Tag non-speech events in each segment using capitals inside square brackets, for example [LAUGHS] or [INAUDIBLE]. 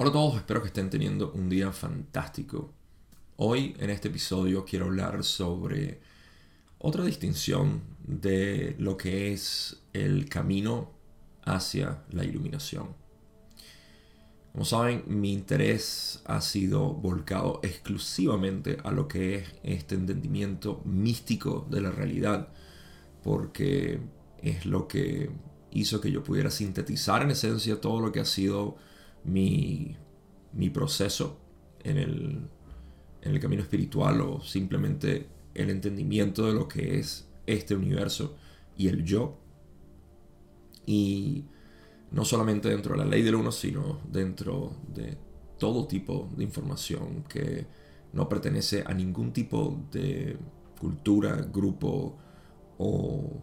Hola a todos, espero que estén teniendo un día fantástico. Hoy en este episodio quiero hablar sobre otra distinción de lo que es el camino hacia la iluminación. Como saben, mi interés ha sido volcado exclusivamente a lo que es este entendimiento místico de la realidad, porque es lo que hizo que yo pudiera sintetizar en esencia todo lo que ha sido mi, proceso en el, camino espiritual o simplemente el entendimiento de lo que es este universo y el yo. Y no solamente dentro de la ley del uno, sino dentro de todo tipo de información que no pertenece a ningún tipo de cultura, grupo o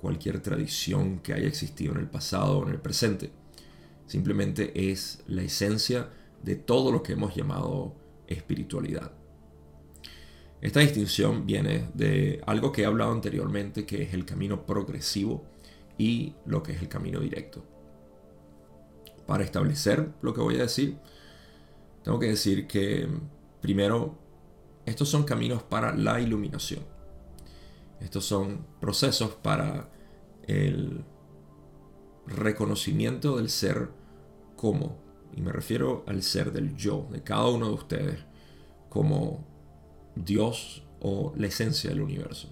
cualquier tradición que haya existido en el pasado o en el presente. Simplemente es la esencia de todo lo que hemos llamado espiritualidad. Esta distinción viene de algo que he hablado anteriormente, que es el camino progresivo y lo que es el camino directo. Para establecer lo que voy a decir, tengo que decir que primero, estos son caminos para la iluminación. Estos son procesos para el reconocimiento del ser como, y me refiero al ser del yo, de cada uno de ustedes, como Dios o la esencia del universo.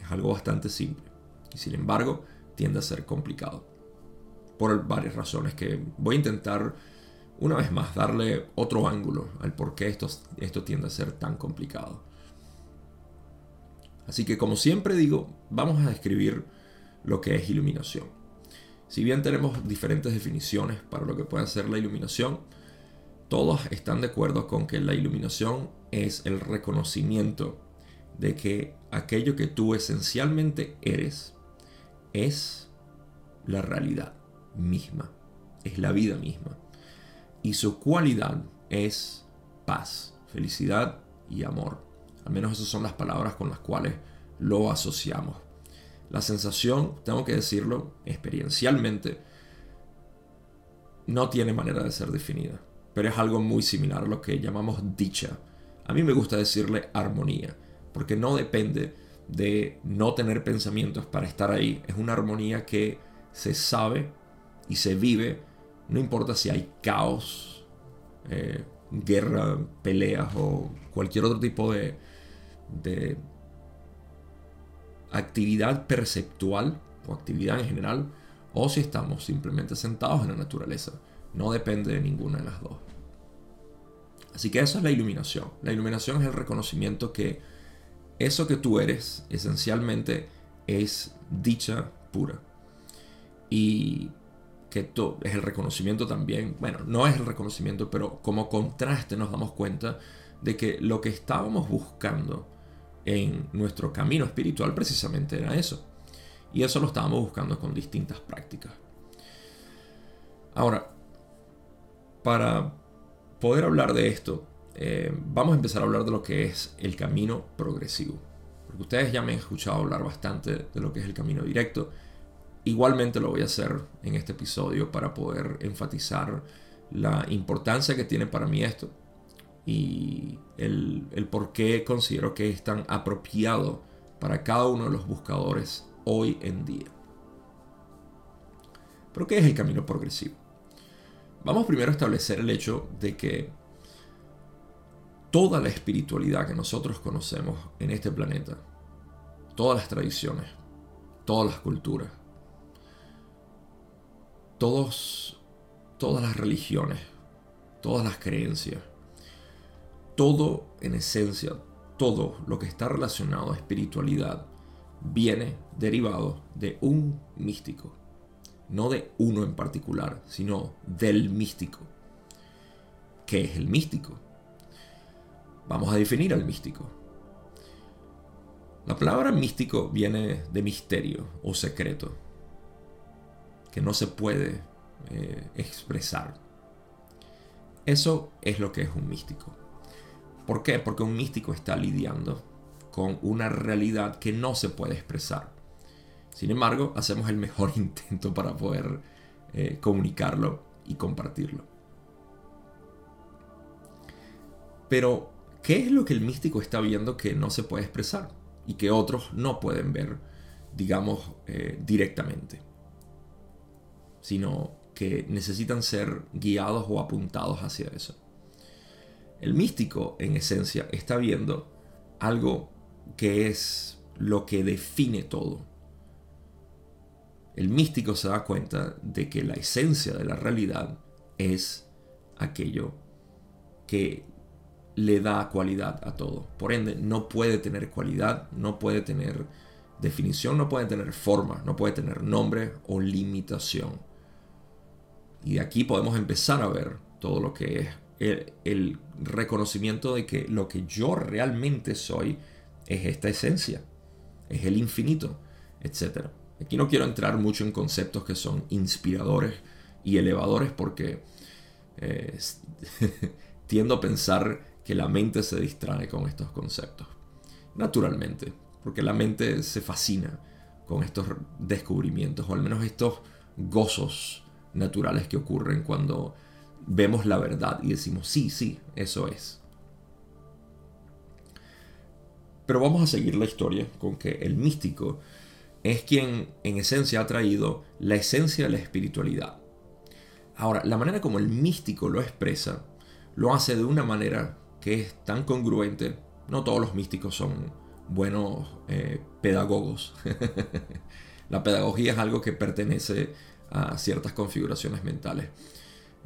Es algo bastante simple y sin embargo tiende a ser complicado. Por varias razones que voy a intentar una vez más darle otro ángulo al por qué esto, esto tiende a ser tan complicado. Así que como siempre digo, vamos a describir lo que es iluminación. Si bien tenemos diferentes definiciones para lo que puede ser la iluminación, todos están de acuerdo con que la iluminación es el reconocimiento de que aquello que tú esencialmente eres es la realidad misma, es la vida misma. Y su cualidad es paz, felicidad y amor. Al menos esas son las palabras con las cuales lo asociamos. La sensación, tengo que decirlo, experiencialmente, no tiene manera de ser definida, pero es algo muy similar a lo que llamamos dicha. A mí me gusta decirle armonía, porque no depende de no tener pensamientos para estar ahí. Es una armonía que se sabe y se vive, no importa si hay caos, eh, guerra, peleas o cualquier otro tipo de, de actividad perceptual o actividad en general, o si estamos simplemente sentados en la naturaleza. No depende de ninguna de las dos. Así que eso es la iluminación. La iluminación es el reconocimiento que eso que tú eres esencialmente es dicha pura. Y que esto es el reconocimiento también, bueno, no es el reconocimiento, pero como contraste nos damos cuenta de que lo que estábamos buscando en nuestro camino espiritual precisamente era eso. Y eso lo estábamos buscando con distintas prácticas. Ahora, para poder hablar de esto, eh, vamos a empezar a hablar de lo que es el camino progresivo. Porque ustedes ya me han escuchado hablar bastante de lo que es el camino directo. Igualmente lo voy a hacer en este episodio para poder enfatizar la importancia que tiene para mí esto y el, por qué considero que es tan apropiado para cada uno de los buscadores hoy en día. ¿Pero qué es el camino progresivo? Vamos primero a establecer el hecho de que toda la espiritualidad que nosotros conocemos en este planeta, todas las tradiciones, todas las culturas, todos, todas las religiones, todas las creencias, todo en esencia, todo lo que está relacionado a espiritualidad viene derivado de un místico. No de uno en particular, sino del místico. ¿Qué es el místico? Vamos a definir al místico. La palabra místico viene de misterio o secreto, que no se puede eh, expresar. Eso es lo que es un místico. ¿Por qué? Porque un místico está lidiando con una realidad que no se puede expresar. Sin embargo, hacemos el mejor [LAUGHS] intento para poder eh, comunicarlo y compartirlo. Pero, ¿qué es lo que el místico está viendo que no se puede expresar y que otros no pueden ver, digamos, eh, directamente? Sino que necesitan ser guiados o apuntados hacia eso. El místico, en esencia, está viendo algo que es lo que define todo. El místico se da cuenta de que la esencia de la realidad es aquello que le da cualidad a todo. Por ende, no puede tener cualidad, no puede tener definición, no puede tener forma, no puede tener nombre o limitación. Y de aquí podemos empezar a ver todo lo que es el, reconocimiento de que lo que yo realmente soy es esta esencia, es el infinito, etc. Aquí no quiero entrar mucho en conceptos que son inspiradores y elevadores porque eh, [LAUGHS] tiendo a pensar que la mente se distrae con estos conceptos. Naturalmente, porque la mente se fascina con estos descubrimientos, o al menos estos gozos naturales que ocurren cuando vemos la verdad y decimos, sí, sí, eso es. Pero vamos a seguir la historia con que el místico es quien en esencia ha traído la esencia de la espiritualidad. Ahora, la manera como el místico lo expresa, lo hace de una manera que es tan congruente. No todos los místicos son buenos eh, pedagogos. [LAUGHS] la pedagogía es algo que pertenece a ciertas configuraciones mentales.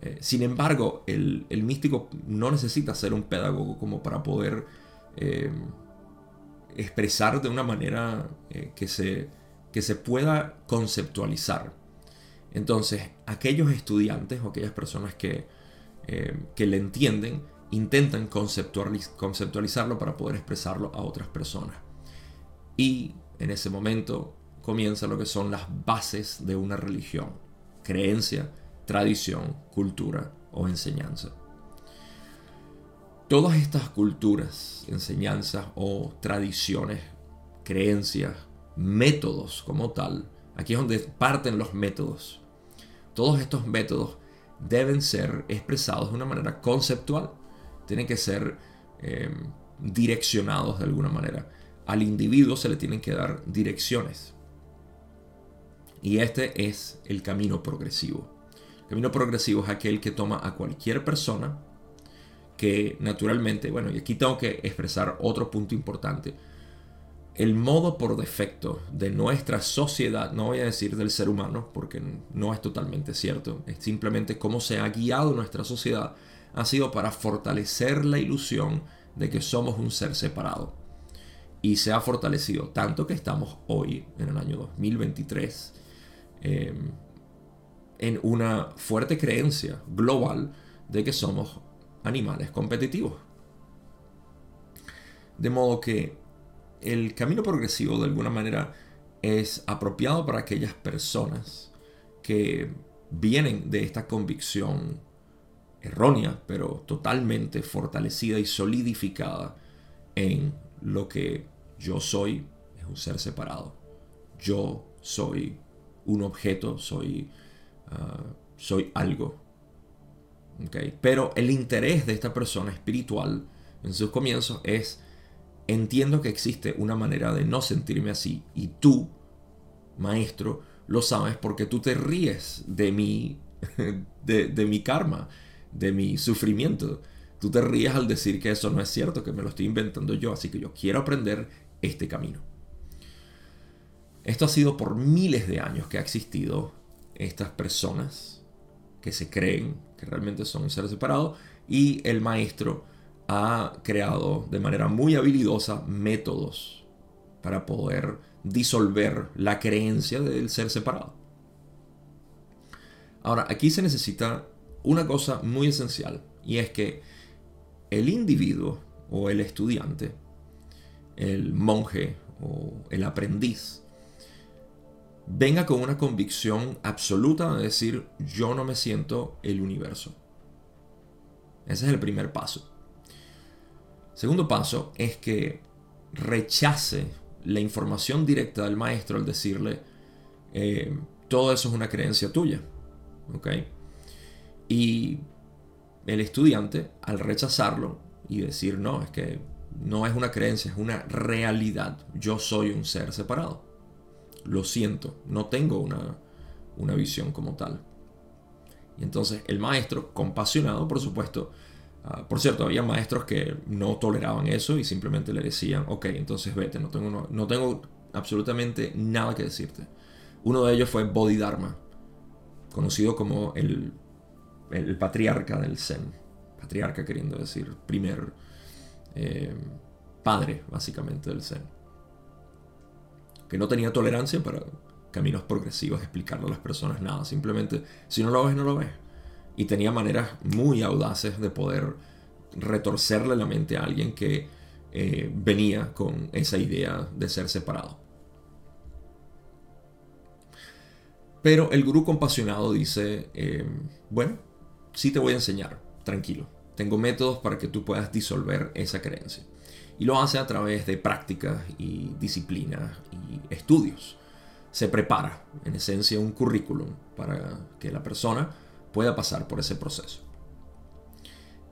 Eh, sin embargo, el, místico no necesita ser un pedagogo como para poder eh, expresar de una manera eh, que, se, que se pueda conceptualizar. Entonces, aquellos estudiantes o aquellas personas que, que le entienden intentan conceptualizarlo para poder expresarlo a otras personas. Y en ese momento comienza lo que son las bases de una religión, creencia, tradición, cultura o enseñanza. Todas estas culturas, enseñanzas o tradiciones, creencias, métodos como tal, aquí es donde parten los métodos. Todos estos métodos deben ser expresados de una manera conceptual, tienen que ser em, direccionados de alguna manera. Al individuo se le tienen que dar direcciones. Y este es el camino progresivo camino progresivo es aquel que toma a cualquier persona que naturalmente, bueno, y aquí tengo que expresar otro punto importante. El modo por defecto de nuestra sociedad, no voy a decir del ser humano, porque no es totalmente cierto, es simplemente cómo se ha guiado nuestra sociedad, ha sido para fortalecer la ilusión de que somos un ser separado. Y se ha fortalecido tanto que estamos hoy, en el año 2023, eh, en una fuerte creencia global de que somos animales competitivos. De modo que el camino progresivo de alguna manera es apropiado para aquellas personas que vienen de esta convicción errónea, pero totalmente fortalecida y solidificada en lo que yo soy, es un ser separado. Yo soy un objeto, soy Ah, soy algo. Pero el interés de esta persona espiritual en sus comienzos es, entiendo que existe una manera de no sentirme así y tú, maestro, lo sabes porque tú te ríes de mi, [LAUGHS] de, de mi karma, de mi sufrimiento. Tú te ríes al decir que eso no es cierto, que me lo estoy inventando yo, así que yo quiero aprender este camino. Esto ha sido por miles de años que ha existido estas personas que se creen que realmente son seres separados y el maestro ha creado de manera muy habilidosa métodos para poder disolver la creencia del ser separado. Ahora, aquí se necesita una cosa muy esencial y es que el individuo o el estudiante, el monje o el aprendiz, venga con una convicción absoluta de decir yo no me siento el universo. Ese es el primer paso. Segundo paso es que rechace la información directa del maestro al decirle eh, todo eso es una creencia tuya. ¿ok? Y el estudiante, al rechazarlo, y decir, no, es que no es una creencia, es una realidad. Yo soy un ser separado. Lo siento, no tengo una, una visión como tal. Y entonces el maestro, compasionado, por supuesto, ah, por cierto, había maestros que no toleraban eso y simplemente le decían, ok, entonces vete, no tengo, no, tengo absolutamente nada que decirte. Uno de ellos fue Bodhidharma, conocido como el, el patriarca del Zen. Patriarca queriendo decir primer eh, padre, básicamente, del Zen. Que no tenía tolerancia para caminos progresivos, explicarle a las personas nada. Simplemente, si no lo ves, no lo ves. Y tenía maneras muy audaces de poder retorcerle la mente a alguien que eh, venía con esa idea de ser separado. Pero el gurú compasionado dice, eh, bueno, sí te voy a enseñar, tranquilo. Tengo métodos para que tú puedas disolver esa creencia. Y lo hace a través de prácticas y disciplinas y estudios se prepara, en esencia, un currículum para que la persona pueda pasar por ese proceso.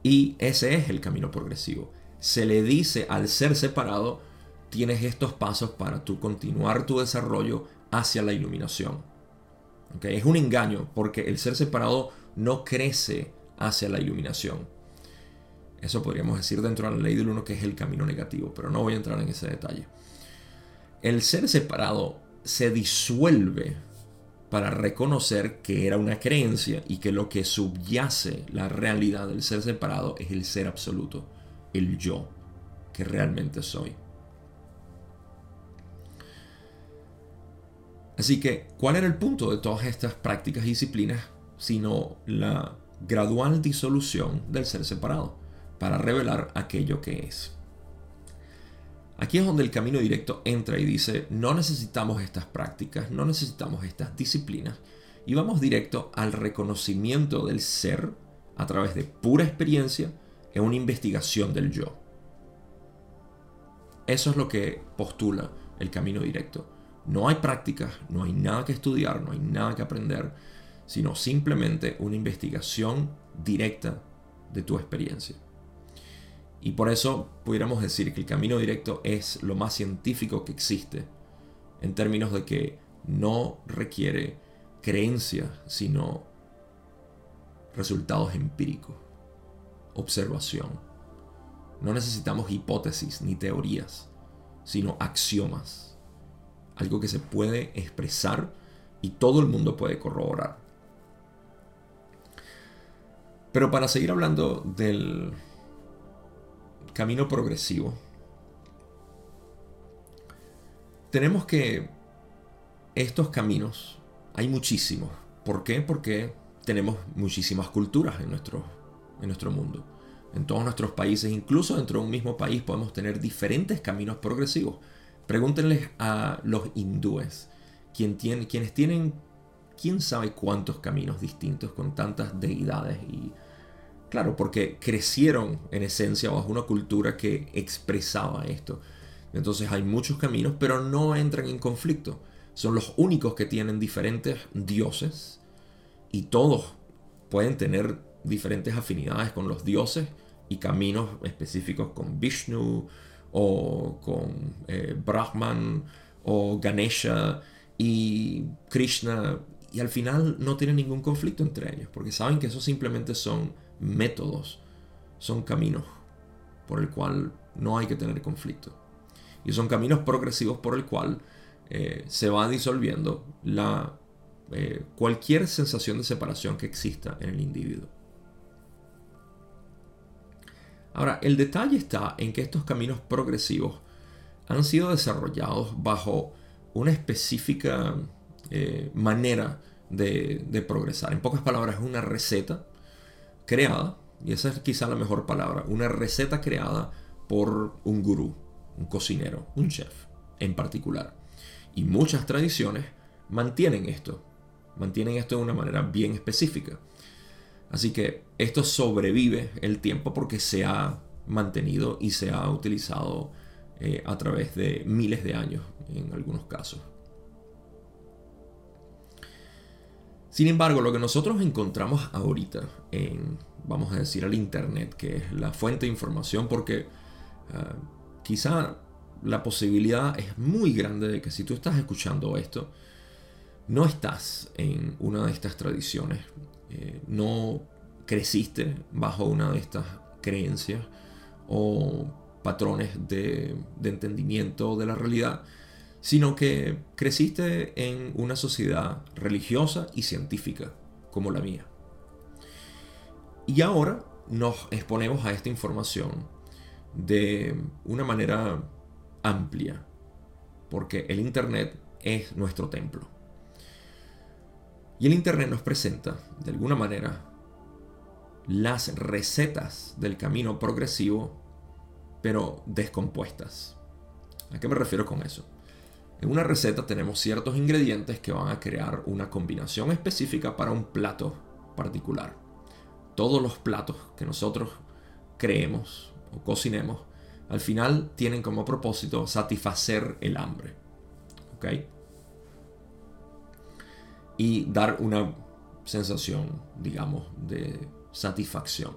Y ese es el camino progresivo. Se le dice al ser separado, tienes estos pasos para tú continuar tu desarrollo hacia la iluminación. Es un engaño porque el ser separado no crece hacia la iluminación. Eso podríamos decir dentro de la ley del uno que es el camino negativo, pero no voy a entrar en ese detalle. El ser separado se disuelve para reconocer que era una creencia y que lo que subyace la realidad del ser separado es el ser absoluto, el yo que realmente soy. Así que, ¿cuál era el punto de todas estas prácticas y disciplinas sino la gradual disolución del ser separado para revelar aquello que es? Aquí es donde el camino directo entra y dice, no necesitamos estas prácticas, no necesitamos estas disciplinas, y vamos directo al reconocimiento del ser a través de pura experiencia en una investigación del yo. Eso es lo que postula el camino directo. No hay prácticas, no hay nada que estudiar, no hay nada que aprender, sino simplemente una investigación directa de tu experiencia. Y por eso pudiéramos decir que el camino directo es lo más científico que existe, en términos de que no requiere creencia, sino resultados empíricos, observación. No necesitamos hipótesis ni teorías, sino axiomas, algo que se puede expresar y todo el mundo puede corroborar. Pero para seguir hablando del camino progresivo, tenemos que estos caminos, hay muchísimos. ¿Por qué? Porque tenemos muchísimas culturas en nuestro, en nuestro mundo. En todos nuestros países, incluso dentro de un mismo país, podemos tener diferentes caminos progresivos. Pregúntenles a los hindúes, quien tiene, quienes tienen quién sabe cuántos caminos distintos con tantas deidades y Claro, porque crecieron en esencia bajo una cultura que expresaba esto. Entonces hay muchos caminos, pero no entran en conflicto. Son los únicos que tienen diferentes dioses y todos pueden tener diferentes afinidades con los dioses y caminos específicos con Vishnu o con eh, Brahman o Ganesha y Krishna y al final no tienen ningún conflicto entre ellos porque saben que eso simplemente son métodos, son caminos por el cual no hay que tener conflicto. Y son caminos progresivos por el cual eh, se va disolviendo la, eh, cualquier sensación de separación que exista en el individuo. Ahora, el detalle está en que estos caminos progresivos han sido desarrollados bajo una específica eh, manera de, de, progresar. En pocas palabras, es una receta creada, y esa es quizá la mejor palabra, una receta creada por un gurú, un cocinero, un chef en particular. Y muchas tradiciones mantienen esto, mantienen esto de una manera bien específica. Así que esto sobrevive el tiempo porque se ha mantenido y se ha utilizado eh, a través de miles de años en algunos casos. Sin embargo, lo que nosotros encontramos ahorita en, vamos a decir, el Internet, que es la fuente de información, porque ah, quizá la posibilidad es muy grande de que si tú estás escuchando esto, no estás en una de estas tradiciones, eh, no creciste bajo una de estas creencias o patrones de, de entendimiento de la realidad, sino que creciste en una sociedad religiosa y científica como la mía. Y ahora nos exponemos a esta información de una manera amplia, porque el Internet es nuestro templo. Y el Internet nos presenta, de alguna manera, las recetas del camino progresivo, pero descompuestas. ¿A qué me refiero con eso? En una receta tenemos ciertos ingredientes que van a crear una combinación específica para un plato particular. Todos los platos que nosotros creemos o cocinemos, al final tienen como propósito satisfacer el hambre. ¿Ok? Y dar una sensación, digamos, de satisfacción.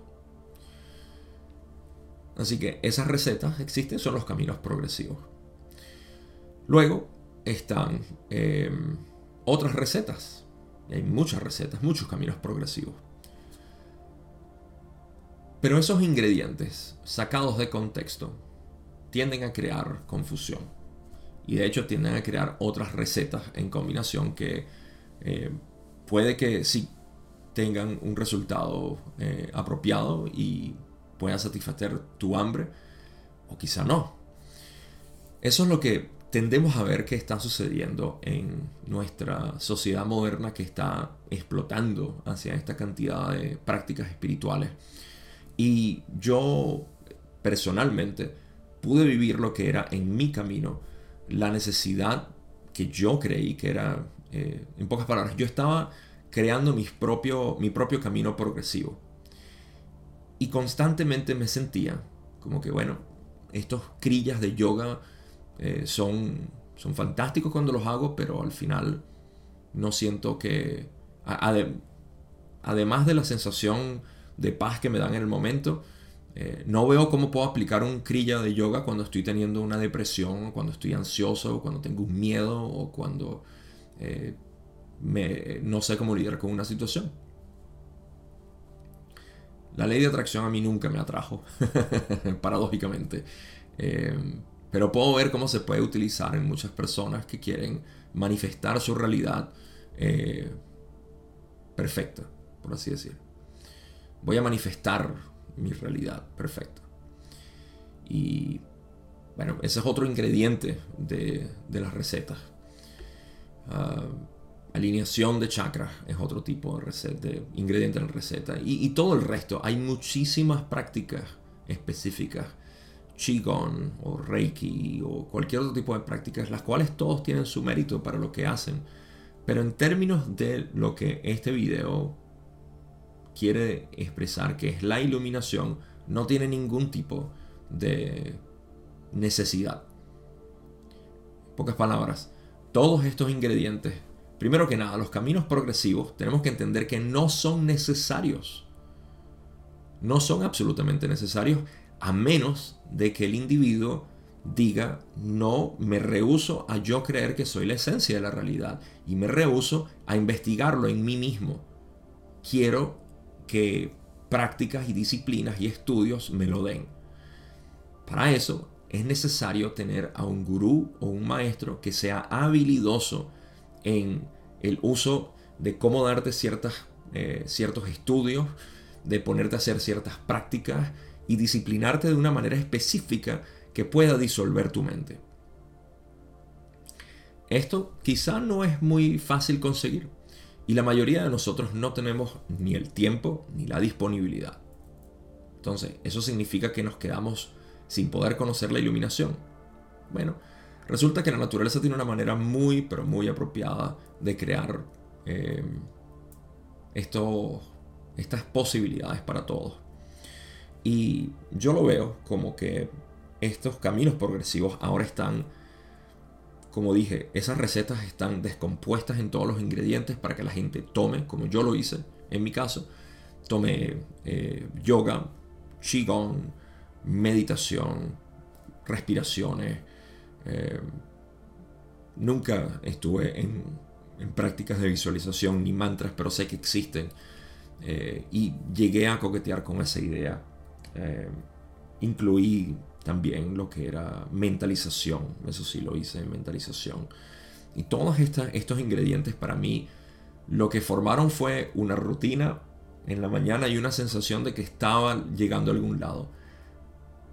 Así que esas recetas existen, son los caminos progresivos. Luego están em, otras recetas. Hay muchas recetas, muchos caminos progresivos. Pero esos ingredientes sacados de contexto tienden a crear confusión. Y de hecho tienden a crear otras recetas en combinación que eh, puede que sí tengan un resultado eh, apropiado y puedan satisfacer tu hambre o quizá no. Eso es lo que tendemos a ver que está sucediendo en nuestra sociedad moderna que está explotando hacia esta cantidad de prácticas espirituales. Y yo personalmente pude vivir lo que era en mi camino la necesidad que yo creí que era, eh, en pocas palabras, yo estaba creando mi propio, mi propio camino progresivo. Y constantemente me sentía como que, bueno, estos crillas de yoga eh, son, son fantásticos cuando los hago, pero al final no siento que, además de la sensación de paz que me dan en el momento, eh, no veo cómo puedo aplicar un krilla de yoga cuando estoy teniendo una depresión, cuando estoy ansioso, cuando tengo un miedo, o cuando eh, no sé cómo lidiar con una situación. La ley de atracción a mí nunca me atrajo, [LAUGHS] paradójicamente. Pero puedo ver cómo se puede utilizar en muchas personas que quieren manifestar su realidad eh, perfecta, por así decir. Voy a manifestar mi realidad perfecta. Y bueno, ese es otro ingrediente de, las recetas. Ah, alineación de chakras es otro tipo de, receta, de ingrediente en la receta. y todo el resto. Hay muchísimas prácticas específicas Qigong o Reiki o cualquier otro tipo de prácticas, las cuales todos tienen su mérito para lo que hacen. Pero en términos de lo que este video quiere expresar, que es la iluminación, no tiene ningún tipo de necesidad. pocas palabras, todos estos ingredientes, primero que nada, los caminos progresivos, tenemos que entender que no son necesarios. No son absolutamente necesarios a menos de que el individuo diga, no, me rehuso a yo creer que soy la esencia de la realidad y me rehuso a investigarlo en mí mismo. Quiero que prácticas y disciplinas y estudios me lo den. Para eso es necesario tener a un gurú o un maestro que sea habilidoso en el uso de cómo darte ciertas, eh, ciertos estudios, de ponerte a hacer ciertas prácticas y disciplinarte de una manera específica que pueda disolver tu mente. Esto quizá no es muy fácil conseguir y la mayoría de nosotros no tenemos ni el tiempo ni la disponibilidad. Entonces, eso significa que nos quedamos sin poder conocer la iluminación. Bueno, resulta que la naturaleza tiene una manera muy, pero muy apropiada de crear eh, estas posibilidades para todos. Y yo lo veo como que estos caminos progresivos ahora están como dije, esas recetas están descompuestas en todos los ingredientes para que la gente tome, como yo lo hice en mi caso, tome eh, yoga, qigong, meditación, respiraciones. Eh, nunca estuve en, prácticas de visualización ni mantras, pero sé que existen. Eh, y llegué a coquetear con esa idea. Incluí también lo que era mentalización, eso sí lo hice en mentalización. Y todos estos ingredientes para mí lo que formaron fue una rutina en la mañana y una sensación de que estaba llegando a algún lado.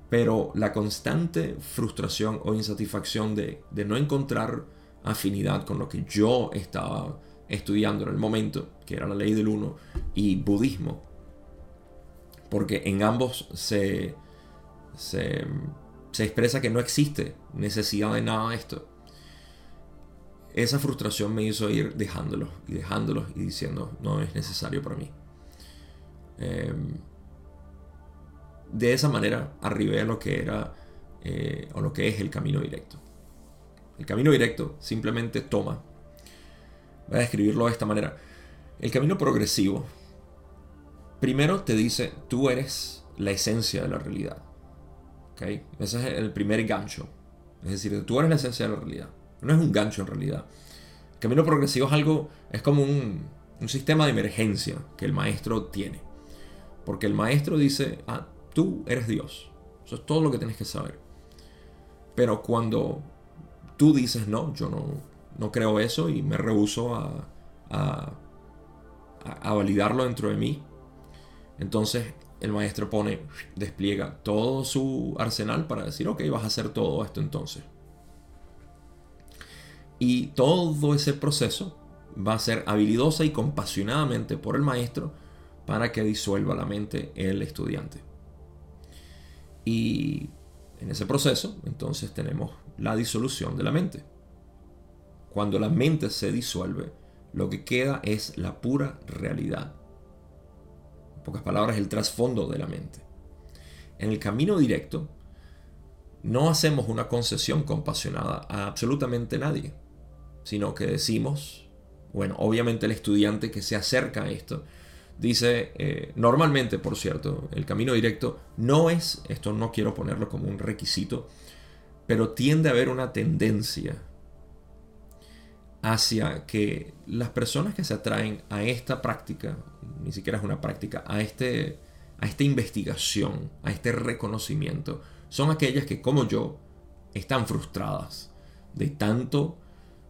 Pero la constante frustración o insatisfacción de, de no encontrar afinidad con lo que yo estaba estudiando en el momento, que era la ley del uno, y budismo, porque en ambos se, se, expresa que no existe necesidad de nada de esto. Esa frustración me hizo ir dejándolos y dejándolos y diciendo, no es necesario para mí. Em, de esa manera arribé a lo que era eh, o lo que es el camino directo. El camino directo simplemente toma, voy a describirlo de esta manera, el camino progresivo primero te dice, tú eres la esencia de la realidad. Ese es el primer gancho. Es decir, tú eres la esencia de la realidad. No es un gancho en realidad. Camino progresivo es algo, es como un, un sistema de emergencia que el maestro tiene. Porque el maestro dice, ah, tú eres Dios. Eso es todo lo que tienes que saber. Pero cuando tú dices, no, yo no, no creo eso y me rehuso a, a, a validarlo dentro de mí, entonces el maestro pone, despliega todo su arsenal para decir, ok, vas a hacer todo esto entonces. Y todo ese proceso va a ser habilidosa y compasionadamente por el maestro para que disuelva la mente el estudiante. Y en ese proceso, entonces tenemos la disolución de la mente. Cuando la mente se disuelve, lo que queda es la pura realidad pocas palabras, el trasfondo de la mente. En el camino directo, no hacemos una concesión compasionada a absolutamente nadie, sino que decimos, bueno, obviamente el estudiante que se acerca a esto, dice, eh, normalmente, por cierto, el camino directo no es, esto no quiero ponerlo como un requisito, pero tiende a haber una tendencia hacia que las personas que se atraen a esta práctica, ni siquiera es una práctica, a, este, a esta investigación, a este reconocimiento, son aquellas que como yo están frustradas de tanto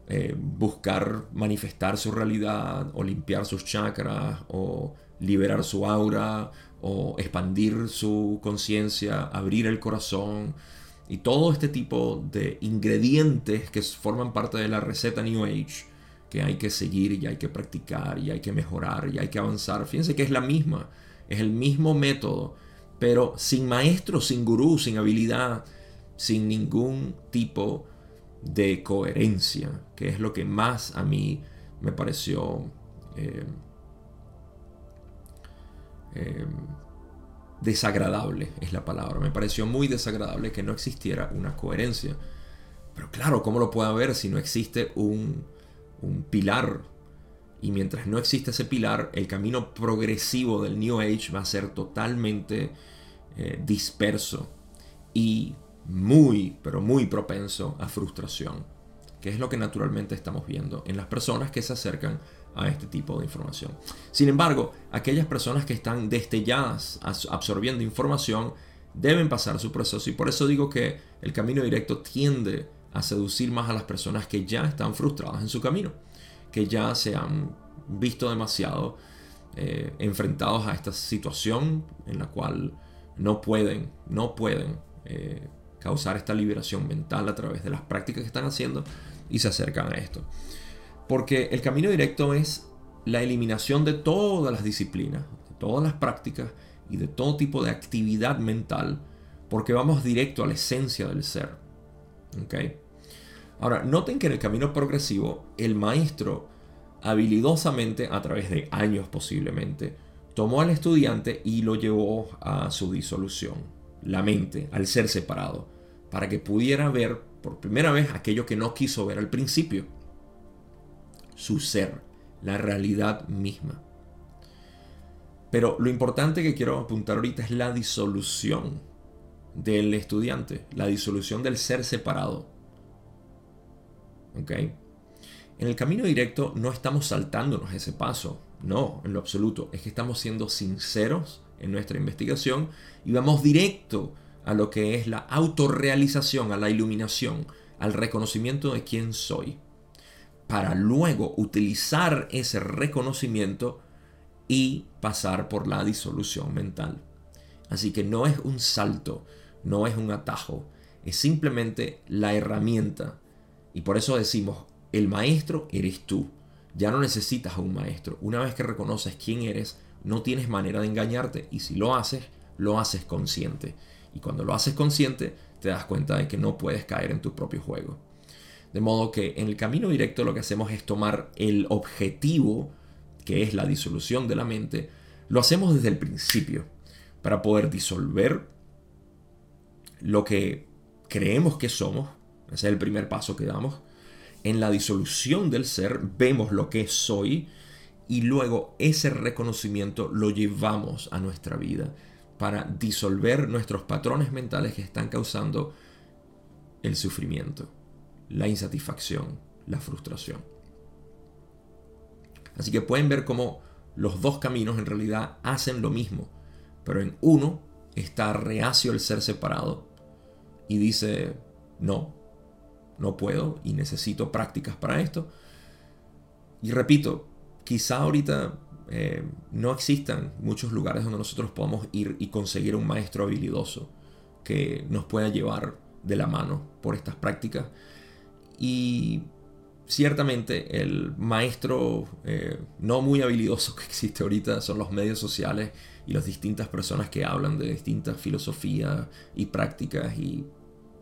eh, buscar manifestar su realidad o limpiar sus chakras o liberar su aura o expandir su conciencia, abrir el corazón, y todo este tipo de ingredientes que forman parte de la receta New Age, que hay que seguir y hay que practicar y hay que mejorar y hay que avanzar. Fíjense que es la misma, es el mismo método, pero sin maestro, sin gurú, sin habilidad, sin ningún tipo de coherencia, que es lo que más a mí me pareció eh, eh, desagradable, es la palabra. Me pareció muy desagradable que no existiera una coherencia. Pero claro, ¿cómo lo puede haber si no existe un, un pilar? Y mientras no existe ese pilar, el camino progresivo del New Age va a ser totalmente eh, disperso y muy, pero muy propenso a frustración, que es lo que naturalmente estamos viendo en las personas que se acercan a este tipo de información. Sin embargo, aquellas personas que están destelladas absorbiendo información deben pasar su proceso y por eso digo que el camino directo tiende a seducir más a las personas que ya están frustradas en su camino, que ya se han visto demasiado eh, enfrentados a esta situación en la cual no pueden, no pueden eh, causar esta liberación mental a través de las prácticas que están haciendo y se acercan a esto. Porque el camino directo es la eliminación de todas las disciplinas, de todas las prácticas y de todo tipo de actividad mental, porque vamos directo a la esencia del ser. Ahora, noten que en el camino progresivo, el maestro, habilidosamente, a través de años posiblemente, tomó al estudiante y lo llevó a su disolución, la mente, al ser separado, para que pudiera ver por primera vez aquello que no quiso ver al principio, su ser, la realidad misma. Pero lo importante que quiero apuntar ahorita es la disolución del estudiante, la disolución del ser separado. ¿Ok? En el camino directo no estamos saltándonos ese paso, no, en lo absoluto. Es que estamos siendo sinceros en nuestra investigación y vamos directo a lo que es la autorrealización, a la iluminación, al reconocimiento de quién soy, para luego utilizar ese reconocimiento y pasar por la disolución mental. Así que no es un salto, no es un atajo, es simplemente la herramienta. Y por eso decimos, el maestro eres tú. Ya no necesitas a un maestro. Una vez que reconoces quién eres, no tienes manera de engañarte. Y si lo haces, lo haces consciente. Y cuando lo haces consciente, te das cuenta de que no puedes caer en tu propio juego. De modo que en el camino directo lo que hacemos es tomar el objetivo, que es la disolución de la mente, lo hacemos desde el principio, para poder disolver lo que creemos que somos, ese es el primer paso que damos, en la disolución del ser vemos lo que soy y luego ese reconocimiento lo llevamos a nuestra vida para disolver nuestros patrones mentales que están causando el sufrimiento, la insatisfacción, la frustración. Así que pueden ver cómo los dos caminos en realidad hacen lo mismo, pero en uno está reacio el ser separado y dice, no, no puedo y necesito prácticas para esto. Y repito, quizá ahorita eh, no existan muchos lugares donde nosotros podamos ir y conseguir un maestro habilidoso que nos pueda llevar de la mano por estas prácticas. Y ciertamente el maestro eh, no muy habilidoso que existe ahorita son los medios sociales y las distintas personas que hablan de distintas filosofías y prácticas y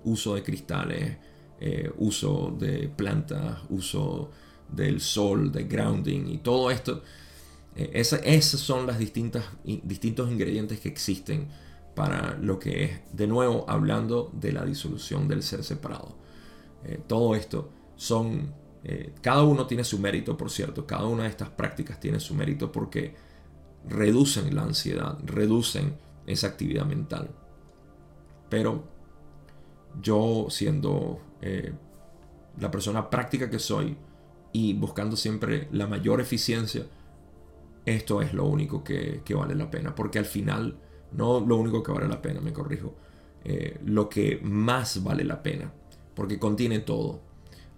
uso de cristales, eh, uso de plantas, uso del sol, de grounding y todo esto. Eh, esos son los distintos ingredientes que existen para lo que es, de nuevo, hablando de la disolución del ser separado. Eh, todo esto son, cada uno tiene su mérito, por cierto, cada una de estas prácticas tiene su mérito porque reducen la ansiedad, reducen esa actividad mental. Pero yo siendo eh, la persona práctica que soy y buscando siempre la mayor eficiencia, esto es lo único que, vale la pena. Porque al final, no lo único que vale la pena, me corrijo, eh, lo que más vale la pena, porque contiene todo.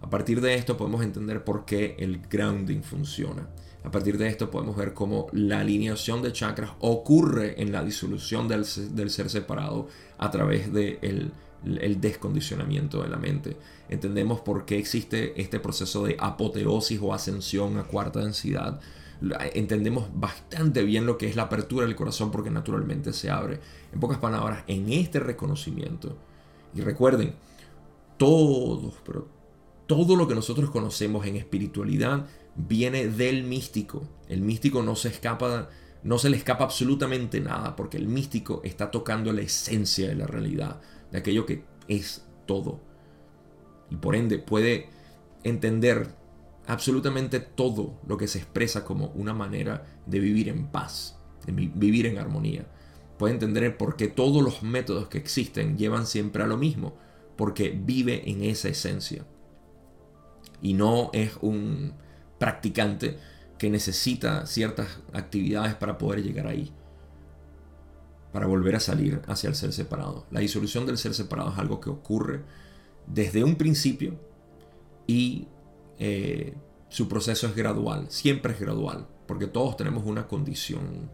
A partir de esto podemos entender por qué el grounding funciona. A partir de esto podemos ver cómo la alineación de chakras ocurre en la disolución del, del ser separado a través del de el descondicionamiento de la mente. Entendemos por qué existe este proceso de apoteosis o ascensión a cuarta densidad. Entendemos bastante bien lo que es la apertura del corazón porque naturalmente se abre. En pocas palabras, en este reconocimiento. Y recuerden, todos, pero todo lo que nosotros conocemos en espiritualidad viene del místico. El místico no se escapa no se le escapa absolutamente nada porque el místico está tocando la esencia de la realidad de aquello que es todo. Y por ende puede entender absolutamente todo lo que se expresa como una manera de vivir en paz, de vivir en armonía. Puede entender por qué todos los métodos que existen llevan siempre a lo mismo, porque vive en esa esencia. Y no es un practicante que necesita ciertas actividades para poder llegar ahí para volver a salir hacia el ser separado. La disolución del ser separado es algo que ocurre desde un principio y eh, su proceso es gradual, siempre es gradual, porque todos tenemos una condición,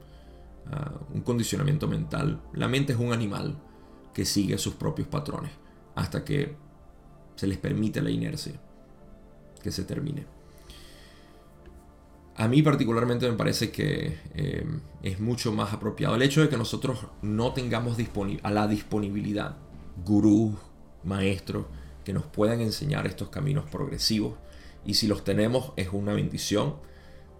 ah, un condicionamiento mental. La mente es un animal que sigue sus propios patrones hasta que se les permite la inercia que se termine. A mí particularmente me parece que eh, es mucho más apropiado el hecho de que nosotros no tengamos a la disponibilidad gurús, maestros que nos puedan enseñar estos caminos progresivos. Y si los tenemos es una bendición.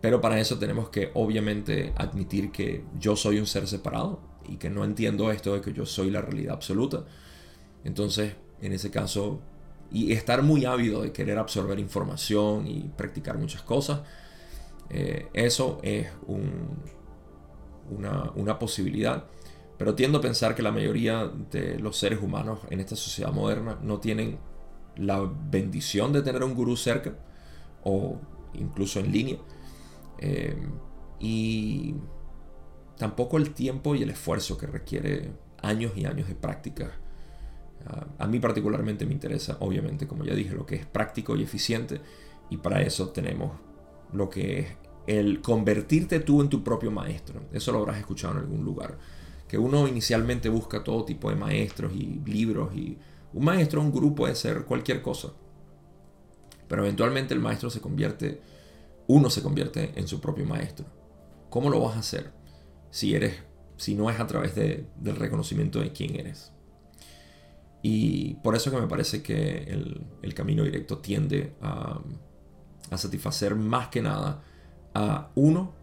Pero para eso tenemos que obviamente admitir que yo soy un ser separado y que no entiendo esto de que yo soy la realidad absoluta. Entonces, en ese caso, y estar muy ávido de querer absorber información y practicar muchas cosas, eh, eso es una, posibilidad. Pero tiendo a pensar que la mayoría de los seres humanos en esta sociedad moderna no tienen la bendición de tener un gurú cerca o incluso en línea. Eh, y tampoco el tiempo y el esfuerzo que requiere años y años de práctica. Ah, a mí particularmente me interesa, obviamente, como ya dije, lo que es práctico y eficiente. Y para eso tenemos lo que es el convertirte tú en tu propio maestro. Eso lo habrás escuchado en algún lugar. Que uno inicialmente busca todo tipo de maestros y libros. Y un maestro, un gurú puede ser cualquier cosa. Pero eventualmente el maestro se convierte, uno se convierte en su propio maestro. ¿Cómo lo vas a hacer? Si eres, si no es a través de, del reconocimiento de quién eres. Y por eso que me parece que el, camino directo tiende a, a, satisfacer más que nada a uno,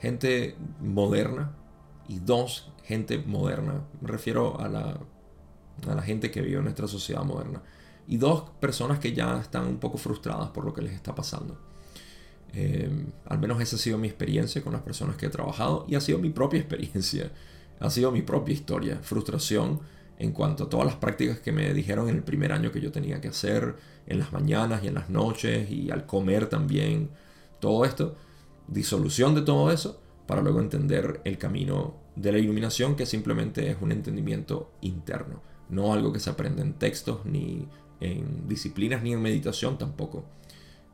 gente moderna, y dos, gente moderna. Me refiero a la, a la gente que vive en nuestra sociedad moderna. Y dos personas que ya están un poco frustradas por lo que les está pasando. Eh, al menos esa ha sido mi experiencia con las personas que he trabajado y ha sido mi propia [LAUGHS] experiencia, ha sido mi propia historia, frustración en cuanto a todas las prácticas que me dijeron en el primer año que yo tenía que hacer, en las mañanas y en las noches y al comer también, todo esto, disolución de todo eso para luego entender el camino de la iluminación que simplemente es un entendimiento interno, no algo que se aprende en textos ni en disciplinas ni en meditación tampoco.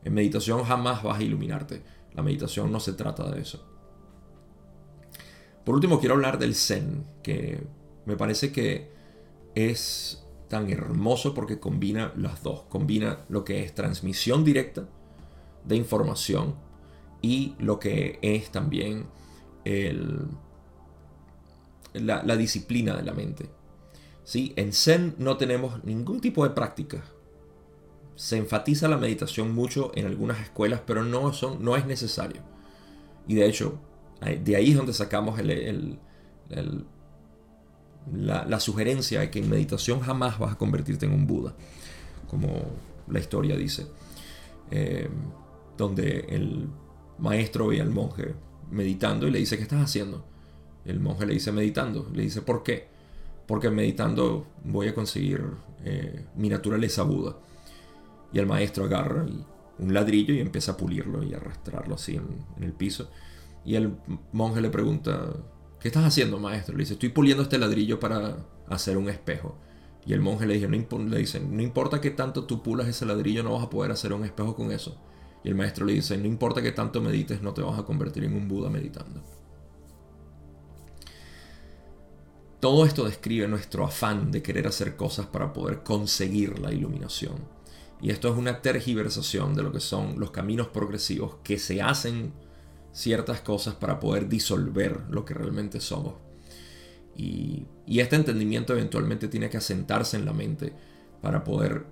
En meditación jamás vas a iluminarte. La meditación no se trata de eso. Por último, quiero hablar del Zen, que me parece que es tan hermoso porque combina las dos. Combina lo que es transmisión directa de información y lo que es también la, la, disciplina de la mente. ¿Sí? En Zen no tenemos ningún tipo de práctica se enfatiza la meditación mucho en algunas escuelas, pero no, son, no es necesario. Y de hecho, de ahí es donde sacamos el, la, sugerencia de que en meditación jamás vas a convertirte en un Buda, como la historia dice, eh, donde el maestro ve al monje meditando y le dice, ¿qué estás haciendo? El monje le dice, meditando. Le dice, ¿por qué? Porque meditando voy a conseguir eh, mi naturaleza Buda. Y el maestro agarra un ladrillo y empieza a pulirlo y arrastrarlo así en, el piso. Y el monje le pregunta, ¿qué estás haciendo, maestro? Le dice, estoy puliendo este ladrillo para hacer un espejo. Y el monje le dice, no, le no importa que tanto tú pulas ese ladrillo, no vas a poder hacer un espejo con eso. Y el maestro le dice, no importa que tanto medites, no te vas a convertir en un Buda meditando. Todo esto describe nuestro afán de querer hacer cosas para poder conseguir la iluminación. Y esto es una tergiversación de lo que son los caminos progresivos que se hacen ciertas cosas para poder disolver lo que realmente somos. Y, este entendimiento eventualmente tiene que asentarse en la mente para poder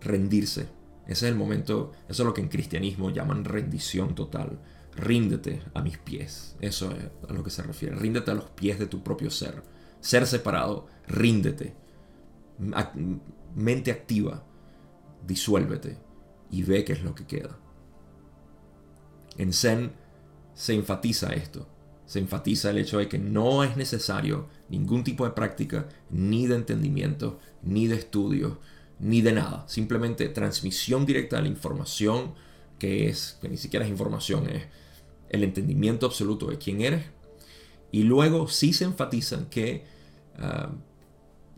rendirse. Ese es el momento, eso es lo que en cristianismo llaman rendición total. Ríndete a mis pies. Eso es a lo que se refiere. Ríndete a los pies de tu propio ser. Ser separado. Ríndete. Mente activa disuélvete y ve qué es lo que queda. En Zen se enfatiza esto, se enfatiza el hecho de que no es necesario ningún tipo de práctica, ni de entendimiento, ni de estudio, ni de nada. Simplemente transmisión directa de la información, que es, que ni siquiera es información, es el entendimiento absoluto de quién eres. Y luego sí se enfatiza que ah,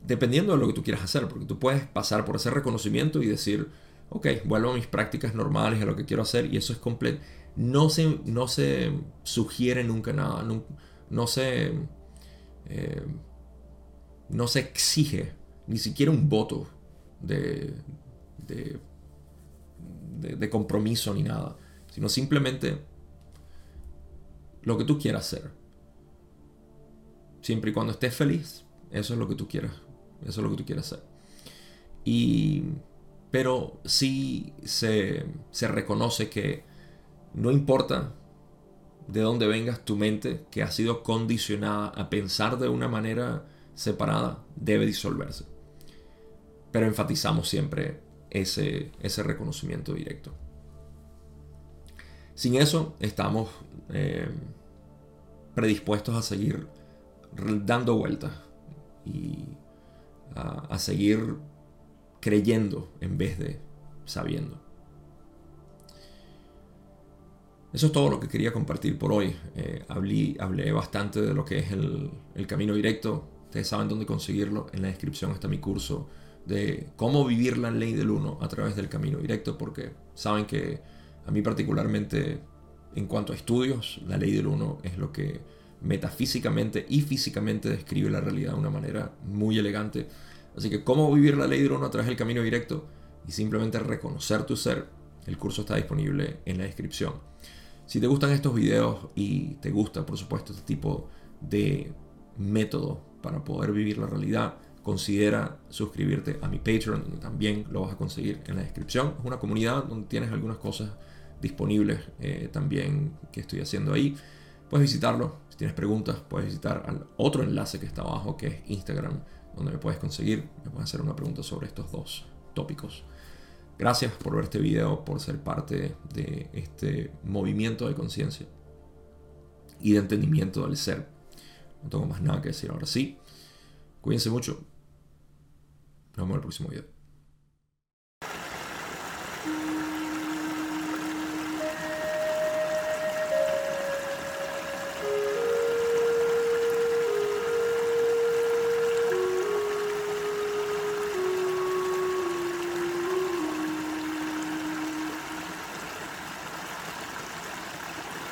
dependiendo de lo que tú quieras hacer, porque tú puedes pasar por ese reconocimiento y decir, ok, vuelvo a mis prácticas normales, a lo que quiero hacer, y eso es completo. No se, no se sugiere nunca nada, no, se, eh, no se exige ni siquiera un voto de, de, de compromiso ni nada, sino simplemente lo que tú quieras hacer. Siempre y cuando estés feliz, eso es lo que tú quieras eso es lo que tú quieres hacer. Y, pero sí se, se reconoce que no importa de dónde vengas tu mente, que ha sido condicionada a pensar de una manera separada, debe disolverse. pero enfatizamos siempre ese, reconocimiento directo. Sin eso, estamos eh, predispuestos a seguir dando vueltas y a, seguir creyendo en vez de sabiendo. Eso es todo lo que quería compartir por hoy. Eh, hablé, bastante de lo que es el, el, camino directo. Ustedes saben dónde conseguirlo. En la descripción está mi curso de cómo vivir la ley del uno a través del camino directo, porque saben que a mí particularmente en cuanto a estudios, la ley del uno es lo que metafísicamente y físicamente describe la realidad de una manera muy elegante. Así que cómo vivir la ley del uno a través del camino directo y simplemente reconocer tu ser, el curso está disponible en la descripción. Si te gustan estos videos y te gusta, por supuesto, este tipo de método para poder vivir la realidad, considera suscribirte a mi Patreon, donde también lo vas a conseguir en la descripción. Es una comunidad donde tienes algunas cosas disponibles eh, también que estoy haciendo ahí. Puedes visitarlo. Si tienes preguntas, puedes visitar al otro enlace que está abajo, que es Instagram, donde me puedes conseguir. Me puedes hacer una pregunta sobre estos dos tópicos. Gracias por ver este video, por ser parte de este movimiento de conciencia y de entendimiento del ser. No tengo más nada que decir ahora sí. Cuídense mucho. Nos vemos en el próximo video.